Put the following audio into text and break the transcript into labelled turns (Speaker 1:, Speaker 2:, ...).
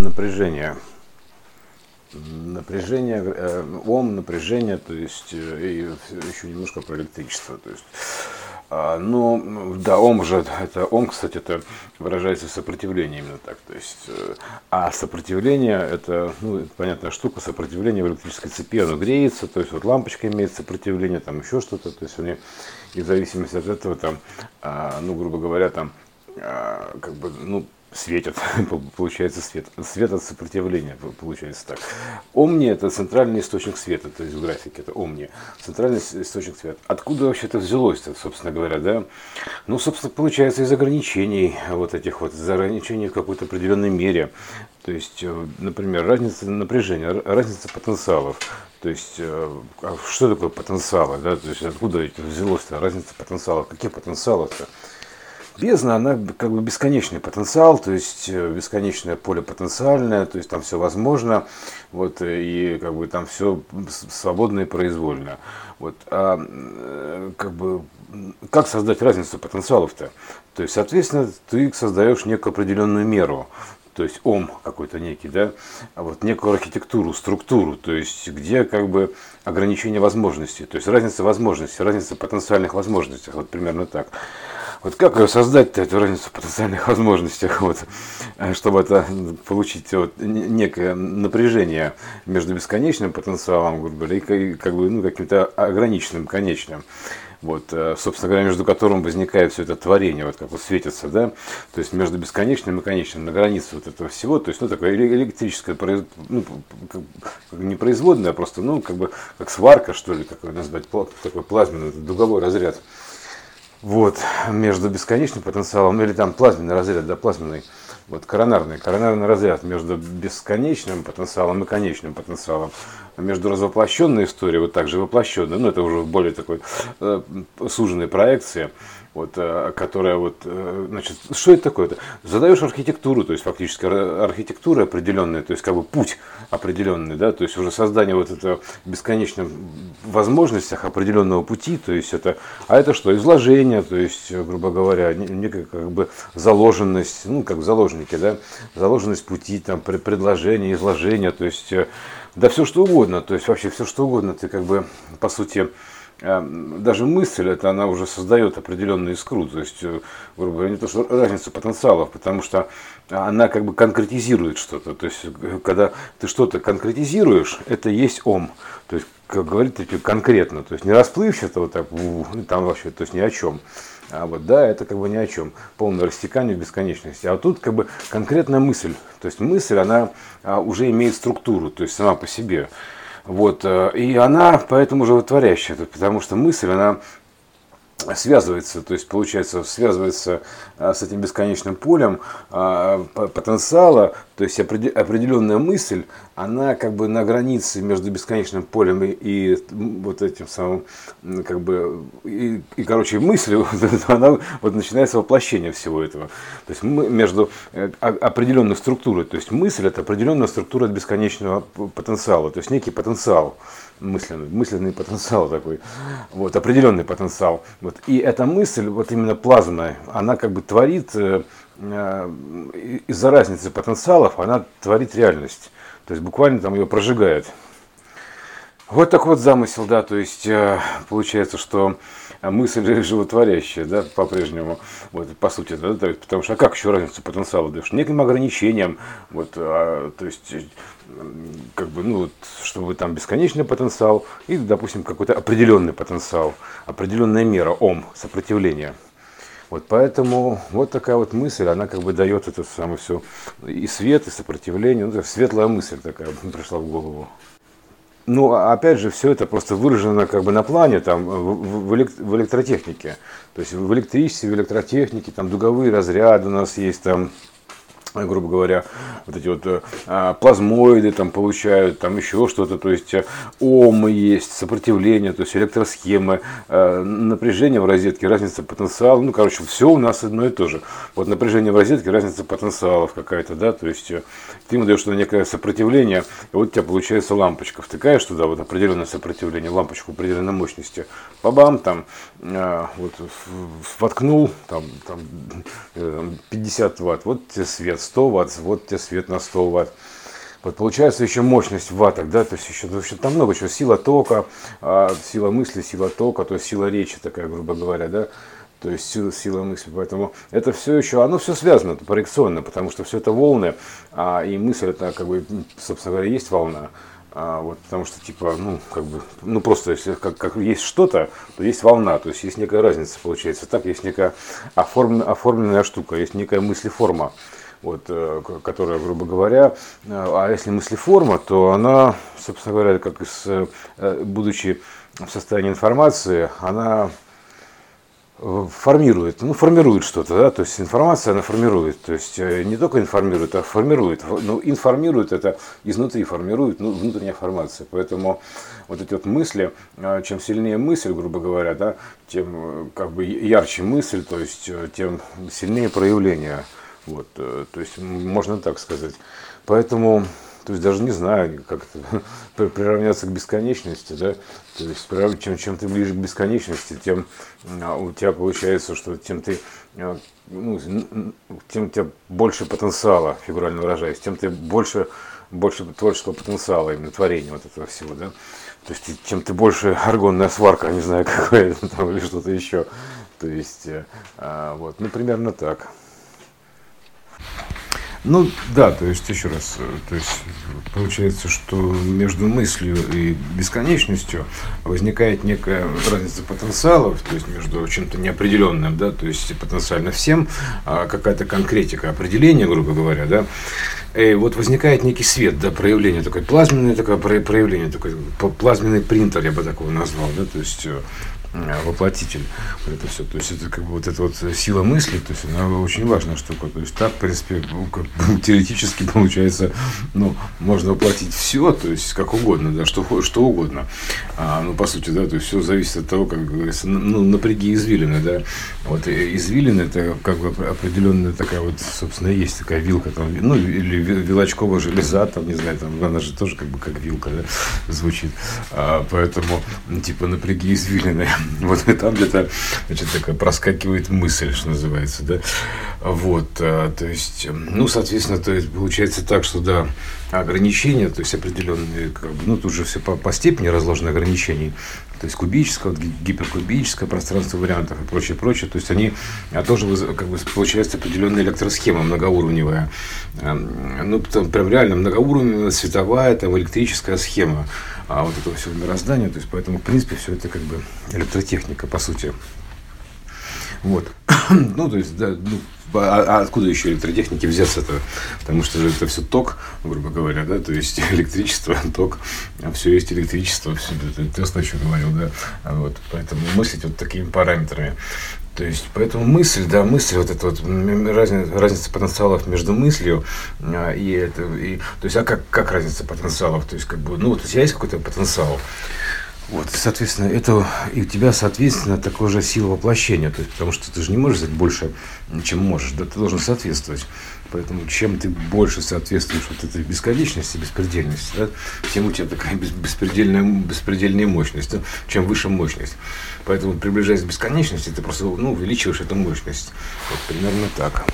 Speaker 1: напряжение. Напряжение, э, ом, напряжение, то есть э, и еще немножко про электричество. То есть, а, но да, ом же, это ом, кстати, это выражается сопротивление именно так. То есть, э, а сопротивление это, ну, понятная штука, сопротивление в электрической цепи, оно греется, то есть вот лампочка имеет сопротивление, там еще что-то, то есть они, и в зависимости от этого там, а, ну, грубо говоря, там, а, как бы, ну, светят, получается свет. Свет от сопротивления, получается так. Омни – это центральный источник света, то есть в графике это омни, центральный источник света. Откуда вообще это взялось-то, собственно говоря, да? Ну, собственно, получается из ограничений вот этих вот, из ограничений в какой-то определенной мере. То есть, э, например, разница напряжения, разница потенциалов. То есть, э, а что такое потенциалы, да? То есть, откуда взялось-то разница потенциалов? Какие потенциалы-то? Бездна, она как бы бесконечный потенциал, то есть э, бесконечное поле потенциальное, то есть там все возможно, вот, и как бы там все свободно и произвольно. Вот, а э, как бы как создать разницу потенциалов-то? То есть, соответственно, ты создаешь некую определенную меру, то есть ом какой-то некий, да, а вот некую архитектуру, структуру, то есть где как бы ограничение возможностей, то есть разница возможностей, разница потенциальных возможностей, вот примерно так. Вот как создать-то, эту разницу в потенциальных возможностях, вот, чтобы это получить вот, некое напряжение между бесконечным потенциалом, грубо говоря, и как бы, ну, каким-то ограниченным, конечным. Вот, э, собственно говоря, между которым возникает все это творение, вот как вот светится, да, то есть между бесконечным и конечным, на границе вот этого всего, то есть, ну, такое электрическое, ну, не производное, а просто, ну, как бы, как сварка, что ли, как назвать, такой плазменный, дуговой разряд вот, между бесконечным потенциалом, или там плазменный разряд, да, плазменный, вот коронарный, коронарный разряд между бесконечным потенциалом и конечным потенциалом, между развоплощенной историей, вот также воплощенной, ну это уже более такой э, суженной проекции, вот, э, которая вот, э, значит, что это такое? -то? Задаешь архитектуру, то есть фактически архитектура определенная, то есть как бы путь определенный, да, то есть уже создание вот этого бесконечных возможностях определенного пути, то есть это, а это что, изложение, то есть, грубо говоря, некая как бы заложенность, ну, как в заложнике, да, заложенность пути, там, предложение, изложение, то есть, э, да все что угодно, то есть вообще все что угодно, ты как бы, по сути, Эм, даже мысль, это она уже создает определенную искру, то есть, э, грубо говоря, не то, что разница потенциалов, потому что она как бы конкретизирует что-то, то есть, э, когда ты что-то конкретизируешь, это есть ом, то есть, как говорит конкретно, то есть, не расплывчато вот так, там вообще, то есть, ни о чем. А вот да, это как бы ни о чем, полное растекание в бесконечности. А тут как бы конкретная мысль, то есть мысль, она а, уже имеет структуру, то есть сама по себе. Вот, э, и она поэтому животворящая, потому что мысль, она связывается, то есть получается связывается а, с этим бесконечным полем а, потенциала, то есть определенная мысль, она как бы на границе между бесконечным полем и, и вот этим самым, как бы, и, и короче, мыслью, она вот начинается воплощение всего этого. То есть мы между э, определенной структурой, то есть мысль это определенная структура бесконечного потенциала, то есть некий потенциал мысленный, мысленный потенциал такой, вот, определенный потенциал. Вот. И эта мысль, вот именно плазменная, она как бы творит, э, э, из-за разницы потенциалов, она творит реальность. То есть буквально там ее прожигает. Вот так вот замысел, да, то есть э, получается, что мысль животворящая, да, по-прежнему, вот, по сути, да, потому что, а как еще разница потенциала даешь? Неким ограничением, вот, а, то есть, как бы, ну, вот, чтобы там бесконечный потенциал и, допустим, какой-то определенный потенциал, определенная мера, ом, сопротивления. Вот поэтому вот такая вот мысль, она как бы дает это самое все и свет, и сопротивление, ну, светлая мысль такая пришла в голову. Ну, а опять же, все это просто выражено как бы на плане, там, в, в электротехнике. То есть в электричестве, в электротехнике, там, дуговые разряды у нас есть, там, грубо говоря, вот эти вот а, плазмоиды там получают, там еще что-то, то есть э, омы есть, сопротивление, то есть электросхемы, а, напряжение в розетке, разница потенциала, ну, короче, все у нас одно и то же. Вот напряжение в розетке, разница потенциалов какая-то, да, то есть э, ты ему даешь некое сопротивление, и вот у тебя получается лампочка, втыкаешь туда вот определенное сопротивление, лампочку определенной мощности, бабам, там, вот, воткнул, там, там, 50 ватт, вот тебе свет, 100 ватт, вот тебе свет на 100 ватт. Вот получается еще мощность в ваттах, да, то есть еще, в общем, там много чего, сила тока, а, сила мысли, сила тока, то есть сила речи такая, грубо говоря, да, то есть сила, сила мысли. Поэтому это все еще, оно все связано это проекционно, потому что все это волны, а, и мысль это как бы, собственно говоря, есть волна. А, вот, потому что, типа, ну, как бы, ну, просто, если как, как есть что-то, то есть волна, то есть есть некая разница, получается. Так, есть некая оформленная, оформленная штука, есть некая мыслеформа, вот, э, которая, грубо говоря, э, а если мыслеформа, то она, собственно говоря, как из, э, будучи в состоянии информации, она формирует, ну, формирует что-то, да, то есть информация она формирует, то есть не только информирует, а формирует, ну, информирует это изнутри, формирует, ну, внутренняя формация, поэтому вот эти вот мысли, чем сильнее мысль, грубо говоря, да, тем как бы ярче мысль, то есть тем сильнее проявление, вот, то есть можно так сказать, поэтому то есть даже не знаю, как это приравняться к бесконечности, да, то есть чем, чем ты ближе к бесконечности, тем а, у тебя получается, что тем ты а, ну, тем у тебя больше потенциала, фигурально выражаясь, тем ты больше, больше творческого потенциала, именно творения вот этого всего, да. То есть, чем ты больше аргонная сварка, не знаю, какая там, или что-то еще. То есть, э, а, вот, ну, примерно так. Ну да, то есть еще раз, э, то есть получается, что между мыслью и бесконечностью возникает некая разница потенциалов, то есть между чем-то неопределенным, да, то есть потенциально всем, а какая-то конкретика определения, грубо говоря, да, и вот возникает некий свет, да, проявление такое, плазменное такое проявление, такой плазменный принтер, я бы такого назвал, да, то есть Э, воплотитель. Вот это все. То есть это как бы вот эта вот сила мысли, то есть она очень важная штука. То есть так, в принципе, ну, как, теоретически получается, ну, можно воплотить все, то есть как угодно, да, что, что угодно. А, ну, по сути, да, то есть все зависит от того, как говорится, ну, напряги извилины, да. Вот извилины это как бы определенная такая вот, собственно, есть такая вилка, там, ну, или вилочковая железа, там, не знаю, там, она же тоже как бы как вилка, да, звучит. А, поэтому, типа, напряги извилины вот и там где-то, значит, такая проскакивает мысль, что называется, да. Вот, а, то есть, ну, соответственно, то есть получается так, что, да, ограничения, то есть определенные, ну, тут же все по, по степени разложены ограничений, то есть кубическое, гиперкубическое пространство вариантов и прочее, прочее. То есть они а тоже как бы получается определенная электросхема многоуровневая. Ну, там прям реально многоуровневая световая, там электрическая схема а вот этого всего мироздания. То есть поэтому, в принципе, все это как бы электротехника, по сути. Вот. ну, то есть, да, ну, а, а откуда еще электротехники взяться-то? Потому что это все ток, грубо говоря, да, то есть электричество, ток, а все есть электричество, все это Тесла еще говорил, да, а вот, поэтому мыслить вот такими параметрами. То есть, поэтому мысль, да, мысль, вот эта вот разница, разница потенциалов между мыслью и это, и, то есть, а как, как разница потенциалов? То есть, как бы, ну, вот у тебя есть какой-то потенциал, вот, соответственно, это и у тебя, соответственно, такая же сила воплощения. То есть, потому что ты же не можешь сделать больше, чем можешь. Да, ты должен соответствовать. Поэтому чем ты больше соответствуешь вот этой бесконечности, беспредельности, да, тем у тебя такая беспредельная, беспредельная мощность. Да, чем выше мощность. Поэтому, приближаясь к бесконечности, ты просто ну, увеличиваешь эту мощность. Вот примерно так.